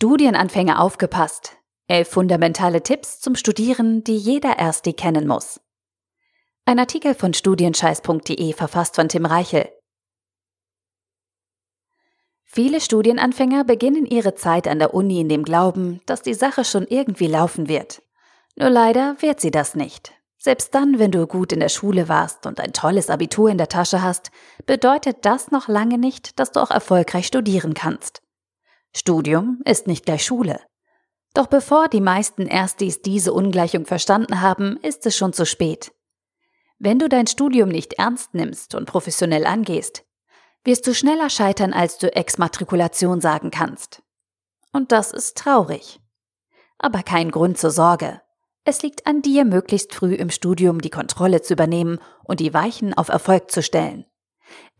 Studienanfänger aufgepasst. Elf fundamentale Tipps zum Studieren, die jeder Ersti kennen muss. Ein Artikel von studienscheiß.de verfasst von Tim Reichel. Viele Studienanfänger beginnen ihre Zeit an der Uni in dem Glauben, dass die Sache schon irgendwie laufen wird. Nur leider wird sie das nicht. Selbst dann, wenn du gut in der Schule warst und ein tolles Abitur in der Tasche hast, bedeutet das noch lange nicht, dass du auch erfolgreich studieren kannst. Studium ist nicht gleich Schule. Doch bevor die meisten Erstis diese Ungleichung verstanden haben, ist es schon zu spät. Wenn du dein Studium nicht ernst nimmst und professionell angehst, wirst du schneller scheitern, als du Exmatrikulation sagen kannst. Und das ist traurig. Aber kein Grund zur Sorge. Es liegt an dir, möglichst früh im Studium die Kontrolle zu übernehmen und die Weichen auf Erfolg zu stellen.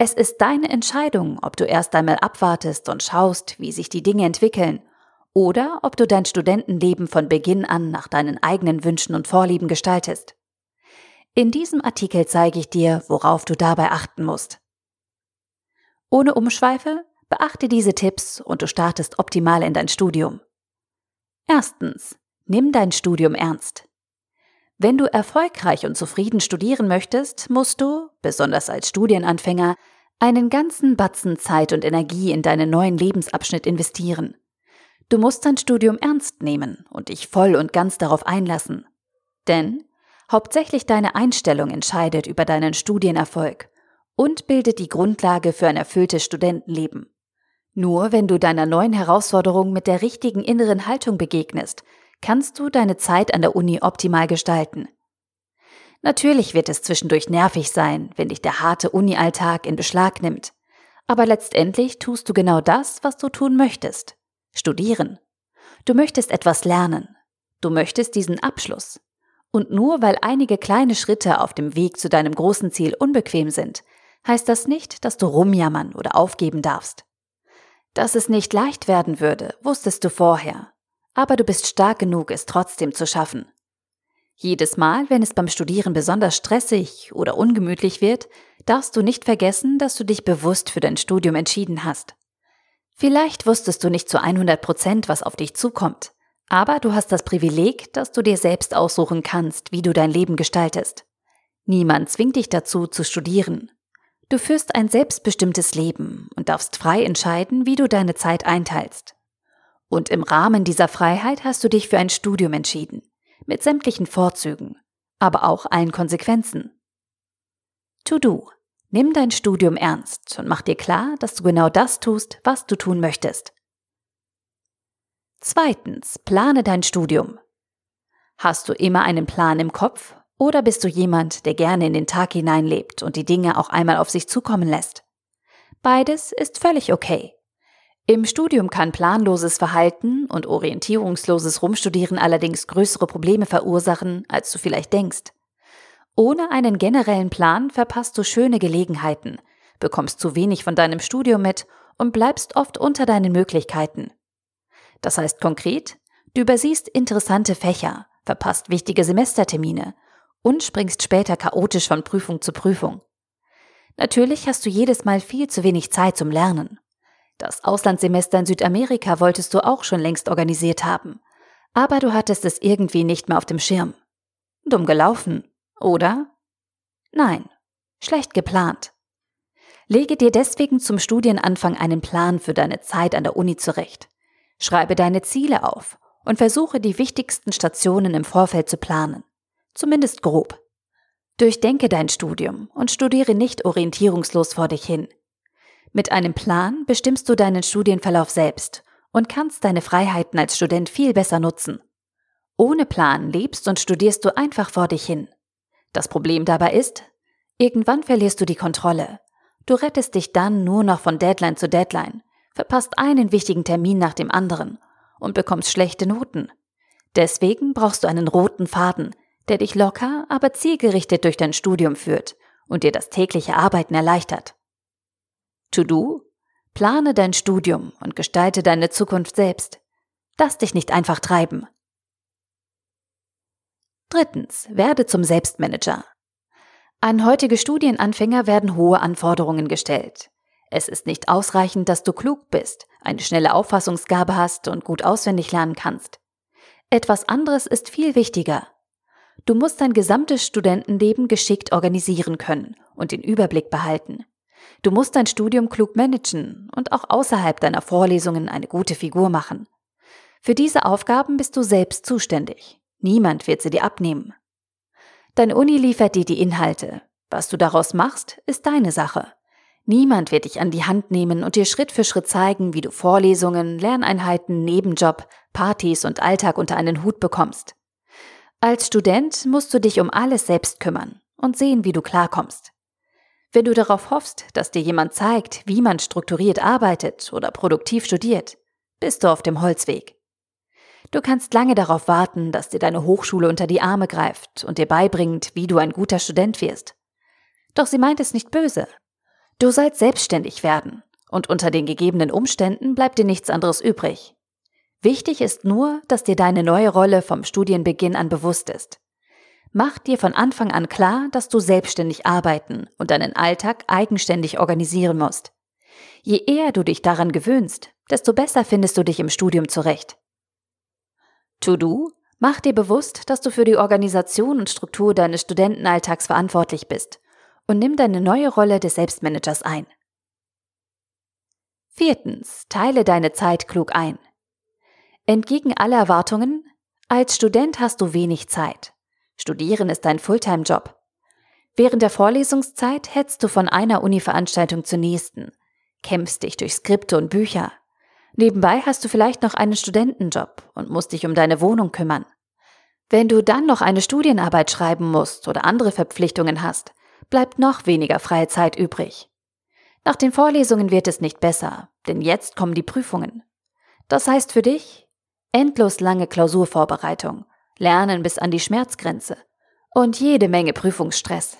Es ist deine Entscheidung, ob du erst einmal abwartest und schaust, wie sich die Dinge entwickeln, oder ob du dein Studentenleben von Beginn an nach deinen eigenen Wünschen und Vorlieben gestaltest. In diesem Artikel zeige ich dir, worauf du dabei achten musst. Ohne Umschweife, beachte diese Tipps und du startest optimal in dein Studium. Erstens, nimm dein Studium ernst. Wenn du erfolgreich und zufrieden studieren möchtest, musst du, besonders als Studienanfänger, einen ganzen Batzen Zeit und Energie in deinen neuen Lebensabschnitt investieren. Du musst dein Studium ernst nehmen und dich voll und ganz darauf einlassen. Denn hauptsächlich deine Einstellung entscheidet über deinen Studienerfolg und bildet die Grundlage für ein erfülltes Studentenleben. Nur wenn du deiner neuen Herausforderung mit der richtigen inneren Haltung begegnest, kannst du deine Zeit an der Uni optimal gestalten. Natürlich wird es zwischendurch nervig sein, wenn dich der harte Uni-Alltag in Beschlag nimmt. Aber letztendlich tust du genau das, was du tun möchtest. Studieren. Du möchtest etwas lernen. Du möchtest diesen Abschluss. Und nur weil einige kleine Schritte auf dem Weg zu deinem großen Ziel unbequem sind, heißt das nicht, dass du rumjammern oder aufgeben darfst. Dass es nicht leicht werden würde, wusstest du vorher aber du bist stark genug, es trotzdem zu schaffen. Jedes Mal, wenn es beim Studieren besonders stressig oder ungemütlich wird, darfst du nicht vergessen, dass du dich bewusst für dein Studium entschieden hast. Vielleicht wusstest du nicht zu 100 Prozent, was auf dich zukommt, aber du hast das Privileg, dass du dir selbst aussuchen kannst, wie du dein Leben gestaltest. Niemand zwingt dich dazu, zu studieren. Du führst ein selbstbestimmtes Leben und darfst frei entscheiden, wie du deine Zeit einteilst. Und im Rahmen dieser Freiheit hast du dich für ein Studium entschieden, mit sämtlichen Vorzügen, aber auch allen Konsequenzen. To do. Nimm dein Studium ernst und mach dir klar, dass du genau das tust, was du tun möchtest. Zweitens, plane dein Studium. Hast du immer einen Plan im Kopf oder bist du jemand, der gerne in den Tag hineinlebt und die Dinge auch einmal auf sich zukommen lässt? Beides ist völlig okay. Im Studium kann planloses Verhalten und orientierungsloses Rumstudieren allerdings größere Probleme verursachen, als du vielleicht denkst. Ohne einen generellen Plan verpasst du schöne Gelegenheiten, bekommst zu wenig von deinem Studium mit und bleibst oft unter deinen Möglichkeiten. Das heißt konkret, du übersiehst interessante Fächer, verpasst wichtige Semestertermine und springst später chaotisch von Prüfung zu Prüfung. Natürlich hast du jedes Mal viel zu wenig Zeit zum Lernen. Das Auslandssemester in Südamerika wolltest du auch schon längst organisiert haben. Aber du hattest es irgendwie nicht mehr auf dem Schirm. Dumm gelaufen, oder? Nein, schlecht geplant. Lege dir deswegen zum Studienanfang einen Plan für deine Zeit an der Uni zurecht. Schreibe deine Ziele auf und versuche die wichtigsten Stationen im Vorfeld zu planen. Zumindest grob. Durchdenke dein Studium und studiere nicht orientierungslos vor dich hin. Mit einem Plan bestimmst du deinen Studienverlauf selbst und kannst deine Freiheiten als Student viel besser nutzen. Ohne Plan lebst und studierst du einfach vor dich hin. Das Problem dabei ist, irgendwann verlierst du die Kontrolle. Du rettest dich dann nur noch von Deadline zu Deadline, verpasst einen wichtigen Termin nach dem anderen und bekommst schlechte Noten. Deswegen brauchst du einen roten Faden, der dich locker, aber zielgerichtet durch dein Studium führt und dir das tägliche Arbeiten erleichtert. To-Do? Plane dein Studium und gestalte deine Zukunft selbst. Lass dich nicht einfach treiben. Drittens, werde zum Selbstmanager. An heutige Studienanfänger werden hohe Anforderungen gestellt. Es ist nicht ausreichend, dass du klug bist, eine schnelle Auffassungsgabe hast und gut auswendig lernen kannst. Etwas anderes ist viel wichtiger. Du musst dein gesamtes Studentenleben geschickt organisieren können und den Überblick behalten. Du musst dein Studium klug managen und auch außerhalb deiner Vorlesungen eine gute Figur machen. Für diese Aufgaben bist du selbst zuständig. Niemand wird sie dir abnehmen. Deine Uni liefert dir die Inhalte. Was du daraus machst, ist deine Sache. Niemand wird dich an die Hand nehmen und dir Schritt für Schritt zeigen, wie du Vorlesungen, Lerneinheiten, Nebenjob, Partys und Alltag unter einen Hut bekommst. Als Student musst du dich um alles selbst kümmern und sehen, wie du klarkommst. Wenn du darauf hoffst, dass dir jemand zeigt, wie man strukturiert arbeitet oder produktiv studiert, bist du auf dem Holzweg. Du kannst lange darauf warten, dass dir deine Hochschule unter die Arme greift und dir beibringt, wie du ein guter Student wirst. Doch sie meint es nicht böse. Du sollst selbstständig werden, und unter den gegebenen Umständen bleibt dir nichts anderes übrig. Wichtig ist nur, dass dir deine neue Rolle vom Studienbeginn an bewusst ist. Mach dir von Anfang an klar, dass du selbstständig arbeiten und deinen Alltag eigenständig organisieren musst. Je eher du dich daran gewöhnst, desto besser findest du dich im Studium zurecht. To-Do, mach dir bewusst, dass du für die Organisation und Struktur deines Studentenalltags verantwortlich bist und nimm deine neue Rolle des Selbstmanagers ein. Viertens, teile deine Zeit klug ein. Entgegen aller Erwartungen, als Student hast du wenig Zeit. Studieren ist dein Fulltime-Job. Während der Vorlesungszeit hetzt du von einer Uni-Veranstaltung zur nächsten, kämpfst dich durch Skripte und Bücher. Nebenbei hast du vielleicht noch einen Studentenjob und musst dich um deine Wohnung kümmern. Wenn du dann noch eine Studienarbeit schreiben musst oder andere Verpflichtungen hast, bleibt noch weniger freie Zeit übrig. Nach den Vorlesungen wird es nicht besser, denn jetzt kommen die Prüfungen. Das heißt für dich endlos lange Klausurvorbereitung, Lernen bis an die Schmerzgrenze und jede Menge Prüfungsstress.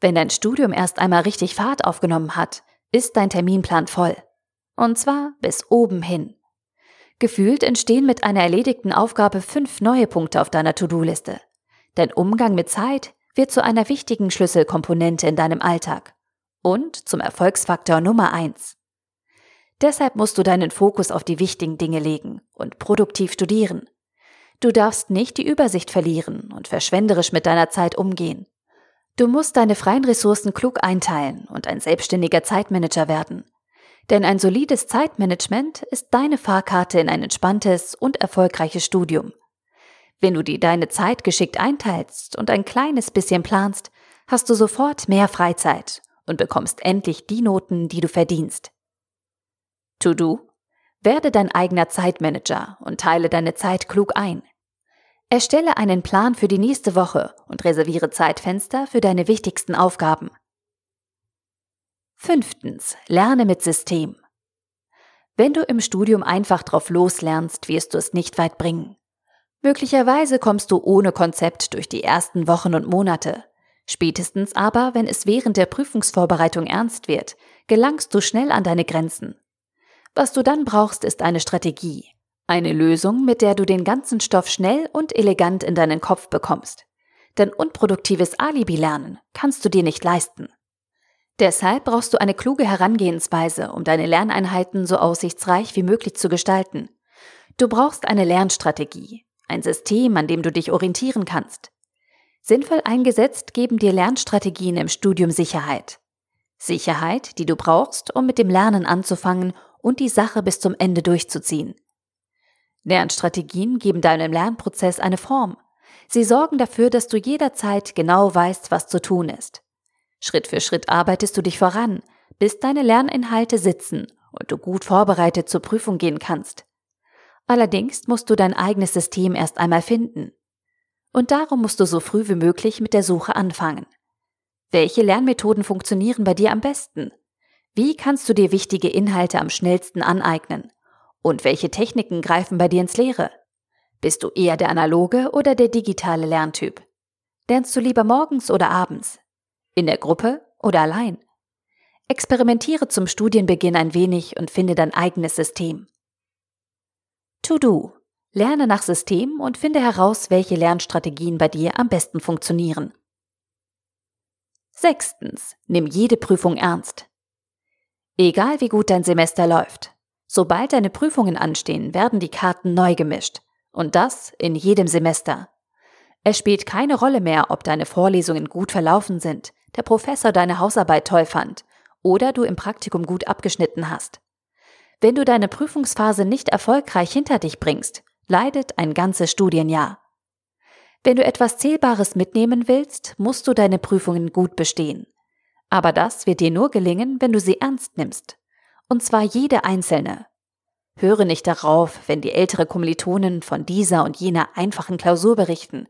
Wenn dein Studium erst einmal richtig Fahrt aufgenommen hat, ist dein Terminplan voll. Und zwar bis oben hin. Gefühlt entstehen mit einer erledigten Aufgabe fünf neue Punkte auf deiner To-Do-Liste. Dein Umgang mit Zeit wird zu einer wichtigen Schlüsselkomponente in deinem Alltag und zum Erfolgsfaktor Nummer eins. Deshalb musst du deinen Fokus auf die wichtigen Dinge legen und produktiv studieren. Du darfst nicht die Übersicht verlieren und verschwenderisch mit deiner Zeit umgehen. Du musst deine freien Ressourcen klug einteilen und ein selbstständiger Zeitmanager werden. Denn ein solides Zeitmanagement ist deine Fahrkarte in ein entspanntes und erfolgreiches Studium. Wenn du dir deine Zeit geschickt einteilst und ein kleines bisschen planst, hast du sofort mehr Freizeit und bekommst endlich die Noten, die du verdienst. To do? Werde dein eigener Zeitmanager und teile deine Zeit klug ein. Erstelle einen Plan für die nächste Woche und reserviere Zeitfenster für deine wichtigsten Aufgaben. Fünftens. Lerne mit System. Wenn du im Studium einfach drauf loslernst, wirst du es nicht weit bringen. Möglicherweise kommst du ohne Konzept durch die ersten Wochen und Monate. Spätestens aber, wenn es während der Prüfungsvorbereitung ernst wird, gelangst du schnell an deine Grenzen. Was du dann brauchst, ist eine Strategie, eine Lösung, mit der du den ganzen Stoff schnell und elegant in deinen Kopf bekommst. Denn unproduktives Alibi-Lernen kannst du dir nicht leisten. Deshalb brauchst du eine kluge Herangehensweise, um deine Lerneinheiten so aussichtsreich wie möglich zu gestalten. Du brauchst eine Lernstrategie, ein System, an dem du dich orientieren kannst. Sinnvoll eingesetzt geben dir Lernstrategien im Studium Sicherheit. Sicherheit, die du brauchst, um mit dem Lernen anzufangen und die Sache bis zum Ende durchzuziehen. Lernstrategien geben deinem Lernprozess eine Form. Sie sorgen dafür, dass du jederzeit genau weißt, was zu tun ist. Schritt für Schritt arbeitest du dich voran, bis deine Lerninhalte sitzen und du gut vorbereitet zur Prüfung gehen kannst. Allerdings musst du dein eigenes System erst einmal finden. Und darum musst du so früh wie möglich mit der Suche anfangen. Welche Lernmethoden funktionieren bei dir am besten? Wie kannst du dir wichtige Inhalte am schnellsten aneignen? Und welche Techniken greifen bei dir ins Leere? Bist du eher der analoge oder der digitale Lerntyp? Lernst du lieber morgens oder abends? In der Gruppe oder allein? Experimentiere zum Studienbeginn ein wenig und finde dein eigenes System. To-Do. Lerne nach System und finde heraus, welche Lernstrategien bei dir am besten funktionieren. Sechstens. Nimm jede Prüfung ernst. Egal wie gut dein Semester läuft. Sobald deine Prüfungen anstehen, werden die Karten neu gemischt. Und das in jedem Semester. Es spielt keine Rolle mehr, ob deine Vorlesungen gut verlaufen sind, der Professor deine Hausarbeit toll fand oder du im Praktikum gut abgeschnitten hast. Wenn du deine Prüfungsphase nicht erfolgreich hinter dich bringst, leidet ein ganzes Studienjahr. Wenn du etwas Zählbares mitnehmen willst, musst du deine Prüfungen gut bestehen. Aber das wird dir nur gelingen, wenn du sie ernst nimmst. Und zwar jede einzelne. Höre nicht darauf, wenn die ältere Kommilitonen von dieser und jener einfachen Klausur berichten.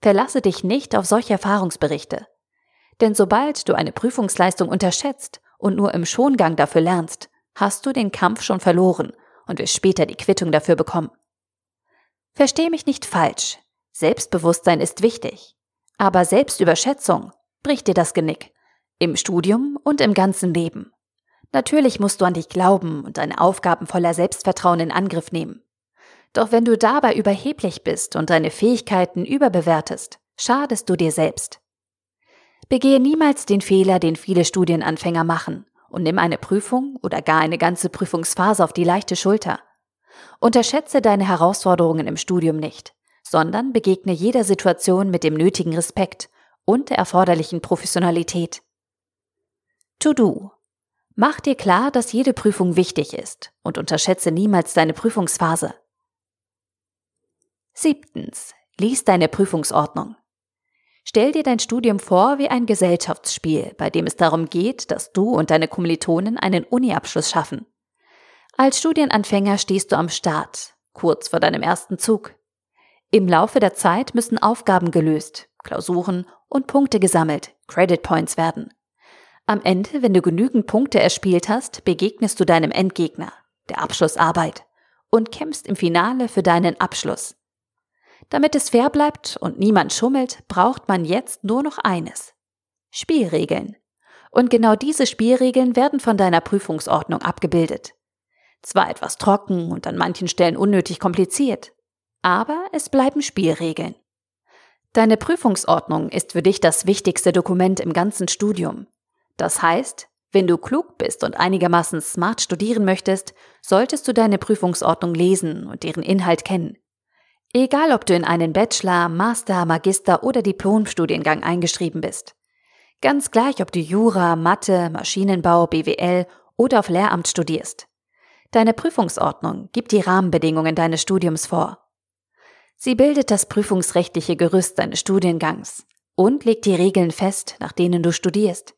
Verlasse dich nicht auf solche Erfahrungsberichte. Denn sobald du eine Prüfungsleistung unterschätzt und nur im Schongang dafür lernst, hast du den Kampf schon verloren und wirst später die Quittung dafür bekommen. Versteh mich nicht falsch. Selbstbewusstsein ist wichtig. Aber Selbstüberschätzung bricht dir das Genick. Im Studium und im ganzen Leben. Natürlich musst du an dich glauben und deine Aufgaben voller Selbstvertrauen in Angriff nehmen. Doch wenn du dabei überheblich bist und deine Fähigkeiten überbewertest, schadest du dir selbst. Begehe niemals den Fehler, den viele Studienanfänger machen, und nimm eine Prüfung oder gar eine ganze Prüfungsphase auf die leichte Schulter. Unterschätze deine Herausforderungen im Studium nicht, sondern begegne jeder Situation mit dem nötigen Respekt und der erforderlichen Professionalität. To-Do. Mach dir klar, dass jede Prüfung wichtig ist und unterschätze niemals deine Prüfungsphase. Siebtens. Lies deine Prüfungsordnung. Stell dir dein Studium vor wie ein Gesellschaftsspiel, bei dem es darum geht, dass du und deine Kommilitonen einen Uniabschluss schaffen. Als Studienanfänger stehst du am Start, kurz vor deinem ersten Zug. Im Laufe der Zeit müssen Aufgaben gelöst, Klausuren und Punkte gesammelt, Credit Points werden. Am Ende, wenn du genügend Punkte erspielt hast, begegnest du deinem Endgegner, der Abschlussarbeit, und kämpfst im Finale für deinen Abschluss. Damit es fair bleibt und niemand schummelt, braucht man jetzt nur noch eines. Spielregeln. Und genau diese Spielregeln werden von deiner Prüfungsordnung abgebildet. Zwar etwas trocken und an manchen Stellen unnötig kompliziert, aber es bleiben Spielregeln. Deine Prüfungsordnung ist für dich das wichtigste Dokument im ganzen Studium. Das heißt, wenn du klug bist und einigermaßen smart studieren möchtest, solltest du deine Prüfungsordnung lesen und deren Inhalt kennen. Egal, ob du in einen Bachelor, Master, Magister oder Diplomstudiengang eingeschrieben bist. Ganz gleich, ob du Jura, Mathe, Maschinenbau, BWL oder auf Lehramt studierst. Deine Prüfungsordnung gibt die Rahmenbedingungen deines Studiums vor. Sie bildet das prüfungsrechtliche Gerüst deines Studiengangs und legt die Regeln fest, nach denen du studierst.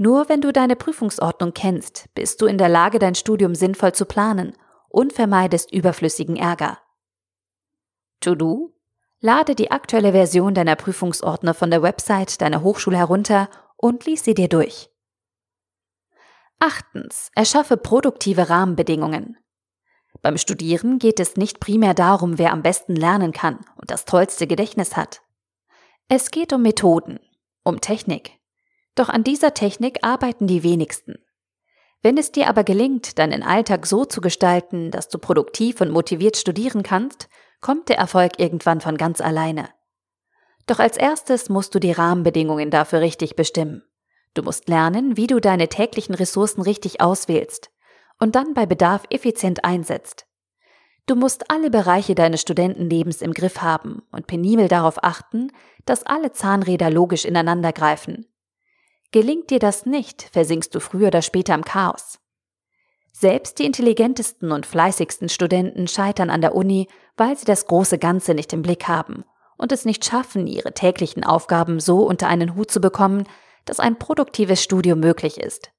Nur wenn du deine Prüfungsordnung kennst, bist du in der Lage, dein Studium sinnvoll zu planen und vermeidest überflüssigen Ärger. To-Do? Lade die aktuelle Version deiner Prüfungsordner von der Website deiner Hochschule herunter und lies sie dir durch. Achtens. Erschaffe produktive Rahmenbedingungen. Beim Studieren geht es nicht primär darum, wer am besten lernen kann und das tollste Gedächtnis hat. Es geht um Methoden, um Technik. Doch an dieser Technik arbeiten die wenigsten. Wenn es dir aber gelingt, deinen Alltag so zu gestalten, dass du produktiv und motiviert studieren kannst, kommt der Erfolg irgendwann von ganz alleine. Doch als erstes musst du die Rahmenbedingungen dafür richtig bestimmen. Du musst lernen, wie du deine täglichen Ressourcen richtig auswählst und dann bei Bedarf effizient einsetzt. Du musst alle Bereiche deines Studentenlebens im Griff haben und penibel darauf achten, dass alle Zahnräder logisch ineinandergreifen. Gelingt dir das nicht, versinkst du früher oder später im Chaos. Selbst die intelligentesten und fleißigsten Studenten scheitern an der Uni, weil sie das große Ganze nicht im Blick haben und es nicht schaffen, ihre täglichen Aufgaben so unter einen Hut zu bekommen, dass ein produktives Studium möglich ist.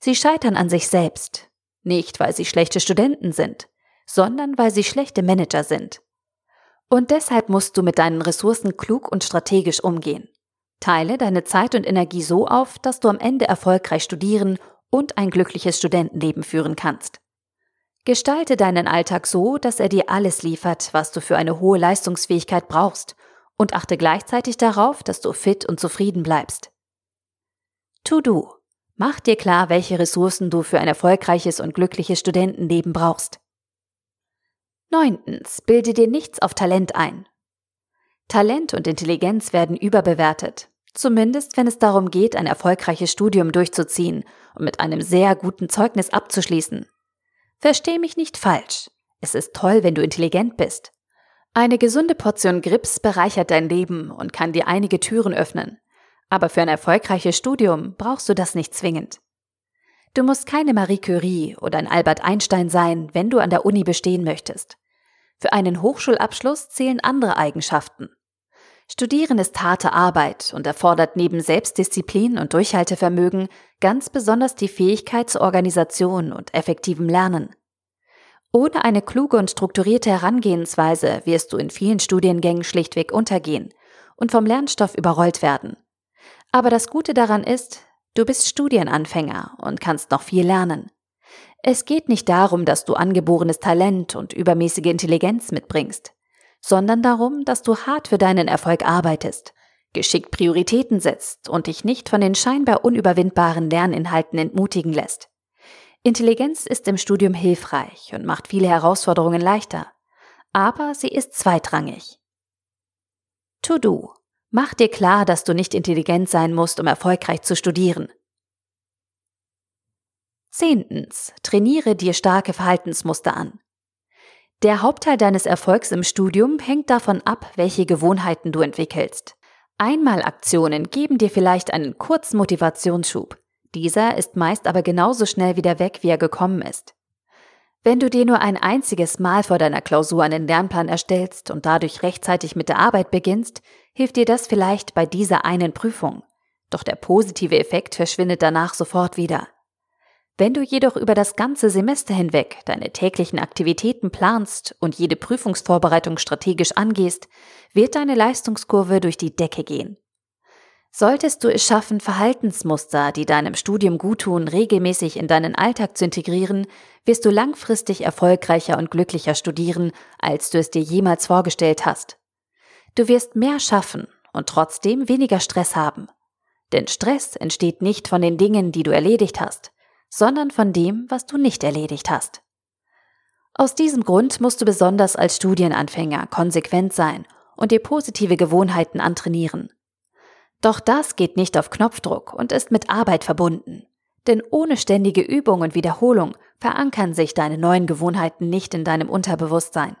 Sie scheitern an sich selbst, nicht weil sie schlechte Studenten sind, sondern weil sie schlechte Manager sind. Und deshalb musst du mit deinen Ressourcen klug und strategisch umgehen. Teile deine Zeit und Energie so auf, dass du am Ende erfolgreich studieren und ein glückliches Studentenleben führen kannst. Gestalte deinen Alltag so, dass er dir alles liefert, was du für eine hohe Leistungsfähigkeit brauchst, und achte gleichzeitig darauf, dass du fit und zufrieden bleibst. To-Do. Mach dir klar, welche Ressourcen du für ein erfolgreiches und glückliches Studentenleben brauchst. Neuntens. Bilde dir nichts auf Talent ein. Talent und Intelligenz werden überbewertet, zumindest wenn es darum geht, ein erfolgreiches Studium durchzuziehen und mit einem sehr guten Zeugnis abzuschließen. Versteh mich nicht falsch. Es ist toll, wenn du intelligent bist. Eine gesunde Portion Grips bereichert dein Leben und kann dir einige Türen öffnen. Aber für ein erfolgreiches Studium brauchst du das nicht zwingend. Du musst keine Marie Curie oder ein Albert Einstein sein, wenn du an der Uni bestehen möchtest. Für einen Hochschulabschluss zählen andere Eigenschaften. Studieren ist harte Arbeit und erfordert neben Selbstdisziplin und Durchhaltevermögen ganz besonders die Fähigkeit zur Organisation und effektivem Lernen. Ohne eine kluge und strukturierte Herangehensweise wirst du in vielen Studiengängen schlichtweg untergehen und vom Lernstoff überrollt werden. Aber das Gute daran ist, du bist Studienanfänger und kannst noch viel lernen. Es geht nicht darum, dass du angeborenes Talent und übermäßige Intelligenz mitbringst, sondern darum, dass du hart für deinen Erfolg arbeitest, geschickt Prioritäten setzt und dich nicht von den scheinbar unüberwindbaren Lerninhalten entmutigen lässt. Intelligenz ist im Studium hilfreich und macht viele Herausforderungen leichter, aber sie ist zweitrangig. To-Do. Mach dir klar, dass du nicht intelligent sein musst, um erfolgreich zu studieren. Zehntens. Trainiere dir starke Verhaltensmuster an. Der Hauptteil deines Erfolgs im Studium hängt davon ab, welche Gewohnheiten du entwickelst. Einmalaktionen geben dir vielleicht einen kurzen Motivationsschub. Dieser ist meist aber genauso schnell wieder weg, wie er gekommen ist. Wenn du dir nur ein einziges Mal vor deiner Klausur einen Lernplan erstellst und dadurch rechtzeitig mit der Arbeit beginnst, hilft dir das vielleicht bei dieser einen Prüfung. Doch der positive Effekt verschwindet danach sofort wieder. Wenn du jedoch über das ganze Semester hinweg deine täglichen Aktivitäten planst und jede Prüfungsvorbereitung strategisch angehst, wird deine Leistungskurve durch die Decke gehen. Solltest du es schaffen, Verhaltensmuster, die deinem Studium guttun, regelmäßig in deinen Alltag zu integrieren, wirst du langfristig erfolgreicher und glücklicher studieren, als du es dir jemals vorgestellt hast. Du wirst mehr schaffen und trotzdem weniger Stress haben. Denn Stress entsteht nicht von den Dingen, die du erledigt hast, sondern von dem, was du nicht erledigt hast. Aus diesem Grund musst du besonders als Studienanfänger konsequent sein und dir positive Gewohnheiten antrainieren. Doch das geht nicht auf Knopfdruck und ist mit Arbeit verbunden. Denn ohne ständige Übung und Wiederholung verankern sich deine neuen Gewohnheiten nicht in deinem Unterbewusstsein.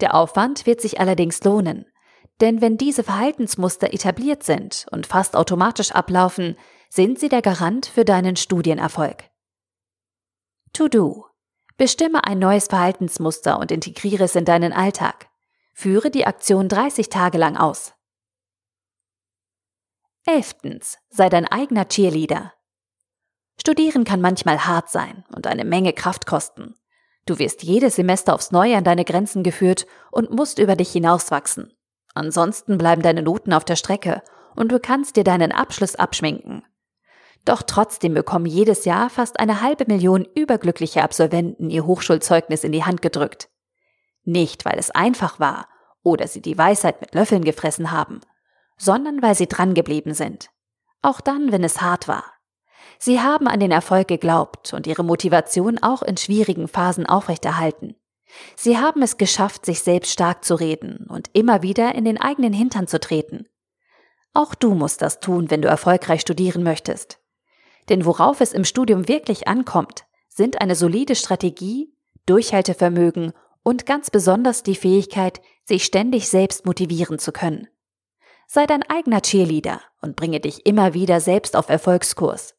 Der Aufwand wird sich allerdings lohnen. Denn wenn diese Verhaltensmuster etabliert sind und fast automatisch ablaufen, sind sie der Garant für deinen Studienerfolg. To do. Bestimme ein neues Verhaltensmuster und integriere es in deinen Alltag. Führe die Aktion 30 Tage lang aus. Elftens, sei dein eigener Cheerleader. Studieren kann manchmal hart sein und eine Menge Kraft kosten. Du wirst jedes Semester aufs Neue an deine Grenzen geführt und musst über dich hinauswachsen. Ansonsten bleiben deine Noten auf der Strecke und du kannst dir deinen Abschluss abschminken. Doch trotzdem bekommen jedes Jahr fast eine halbe Million überglückliche Absolventen ihr Hochschulzeugnis in die Hand gedrückt. Nicht, weil es einfach war oder sie die Weisheit mit Löffeln gefressen haben, sondern weil sie drangeblieben sind. Auch dann, wenn es hart war. Sie haben an den Erfolg geglaubt und ihre Motivation auch in schwierigen Phasen aufrechterhalten. Sie haben es geschafft, sich selbst stark zu reden und immer wieder in den eigenen Hintern zu treten. Auch du musst das tun, wenn du erfolgreich studieren möchtest. Denn worauf es im Studium wirklich ankommt, sind eine solide Strategie, Durchhaltevermögen und ganz besonders die Fähigkeit, sich ständig selbst motivieren zu können. Sei dein eigener Cheerleader und bringe dich immer wieder selbst auf Erfolgskurs.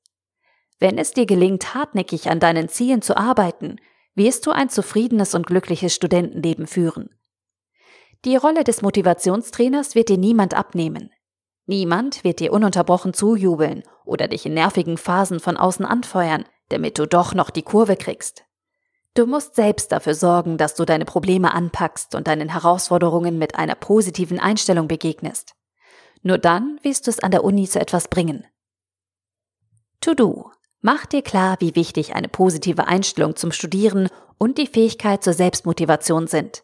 Wenn es dir gelingt, hartnäckig an deinen Zielen zu arbeiten, wirst du ein zufriedenes und glückliches Studentenleben führen. Die Rolle des Motivationstrainers wird dir niemand abnehmen. Niemand wird dir ununterbrochen zujubeln oder dich in nervigen Phasen von außen anfeuern, damit du doch noch die Kurve kriegst. Du musst selbst dafür sorgen, dass du deine Probleme anpackst und deinen Herausforderungen mit einer positiven Einstellung begegnest. Nur dann wirst du es an der Uni zu etwas bringen. To-Do. Mach dir klar, wie wichtig eine positive Einstellung zum Studieren und die Fähigkeit zur Selbstmotivation sind.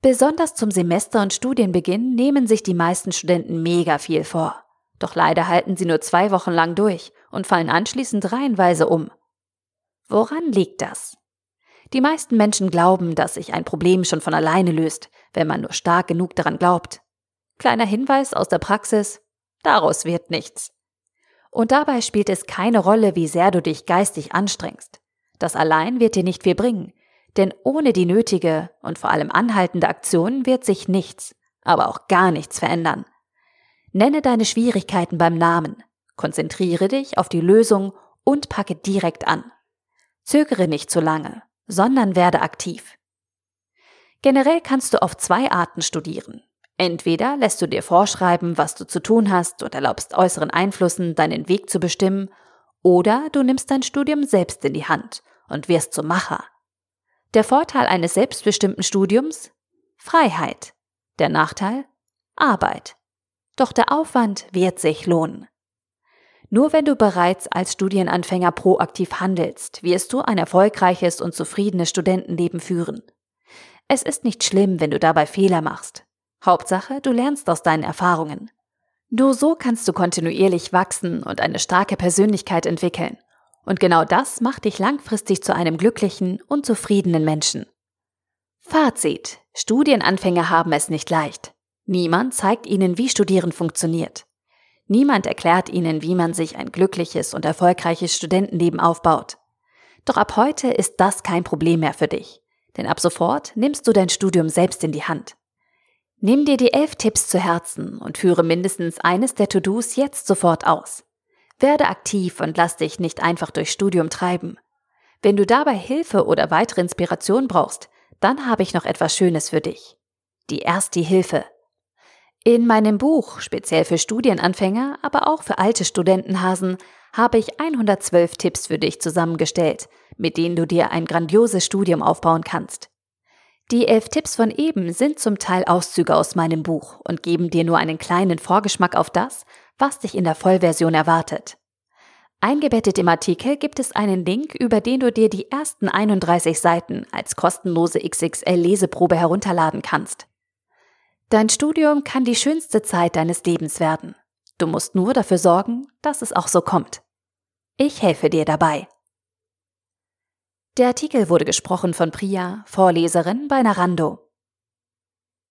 Besonders zum Semester- und Studienbeginn nehmen sich die meisten Studenten mega viel vor. Doch leider halten sie nur zwei Wochen lang durch und fallen anschließend reihenweise um. Woran liegt das? Die meisten Menschen glauben, dass sich ein Problem schon von alleine löst, wenn man nur stark genug daran glaubt. Kleiner Hinweis aus der Praxis, daraus wird nichts. Und dabei spielt es keine Rolle, wie sehr du dich geistig anstrengst. Das allein wird dir nicht viel bringen, denn ohne die nötige und vor allem anhaltende Aktion wird sich nichts, aber auch gar nichts verändern. Nenne deine Schwierigkeiten beim Namen, konzentriere dich auf die Lösung und packe direkt an. Zögere nicht zu lange, sondern werde aktiv. Generell kannst du auf zwei Arten studieren. Entweder lässt du dir vorschreiben, was du zu tun hast und erlaubst äußeren Einflüssen deinen Weg zu bestimmen, oder du nimmst dein Studium selbst in die Hand und wirst zum Macher. Der Vorteil eines selbstbestimmten Studiums? Freiheit. Der Nachteil? Arbeit. Doch der Aufwand wird sich lohnen. Nur wenn du bereits als Studienanfänger proaktiv handelst, wirst du ein erfolgreiches und zufriedenes Studentenleben führen. Es ist nicht schlimm, wenn du dabei Fehler machst. Hauptsache, du lernst aus deinen Erfahrungen. Nur so kannst du kontinuierlich wachsen und eine starke Persönlichkeit entwickeln. Und genau das macht dich langfristig zu einem glücklichen und zufriedenen Menschen. Fazit. Studienanfänger haben es nicht leicht. Niemand zeigt ihnen, wie Studieren funktioniert. Niemand erklärt ihnen, wie man sich ein glückliches und erfolgreiches Studentenleben aufbaut. Doch ab heute ist das kein Problem mehr für dich. Denn ab sofort nimmst du dein Studium selbst in die Hand. Nimm dir die elf Tipps zu Herzen und führe mindestens eines der To-Dos jetzt sofort aus. Werde aktiv und lass dich nicht einfach durch Studium treiben. Wenn du dabei Hilfe oder weitere Inspiration brauchst, dann habe ich noch etwas Schönes für dich. Die erste Hilfe. In meinem Buch, speziell für Studienanfänger, aber auch für alte Studentenhasen, habe ich 112 Tipps für dich zusammengestellt, mit denen du dir ein grandioses Studium aufbauen kannst. Die elf Tipps von eben sind zum Teil Auszüge aus meinem Buch und geben dir nur einen kleinen Vorgeschmack auf das, was dich in der Vollversion erwartet. Eingebettet im Artikel gibt es einen Link, über den du dir die ersten 31 Seiten als kostenlose XXL-Leseprobe herunterladen kannst. Dein Studium kann die schönste Zeit deines Lebens werden. Du musst nur dafür sorgen, dass es auch so kommt. Ich helfe dir dabei. Der Artikel wurde gesprochen von Priya, Vorleserin bei Narando.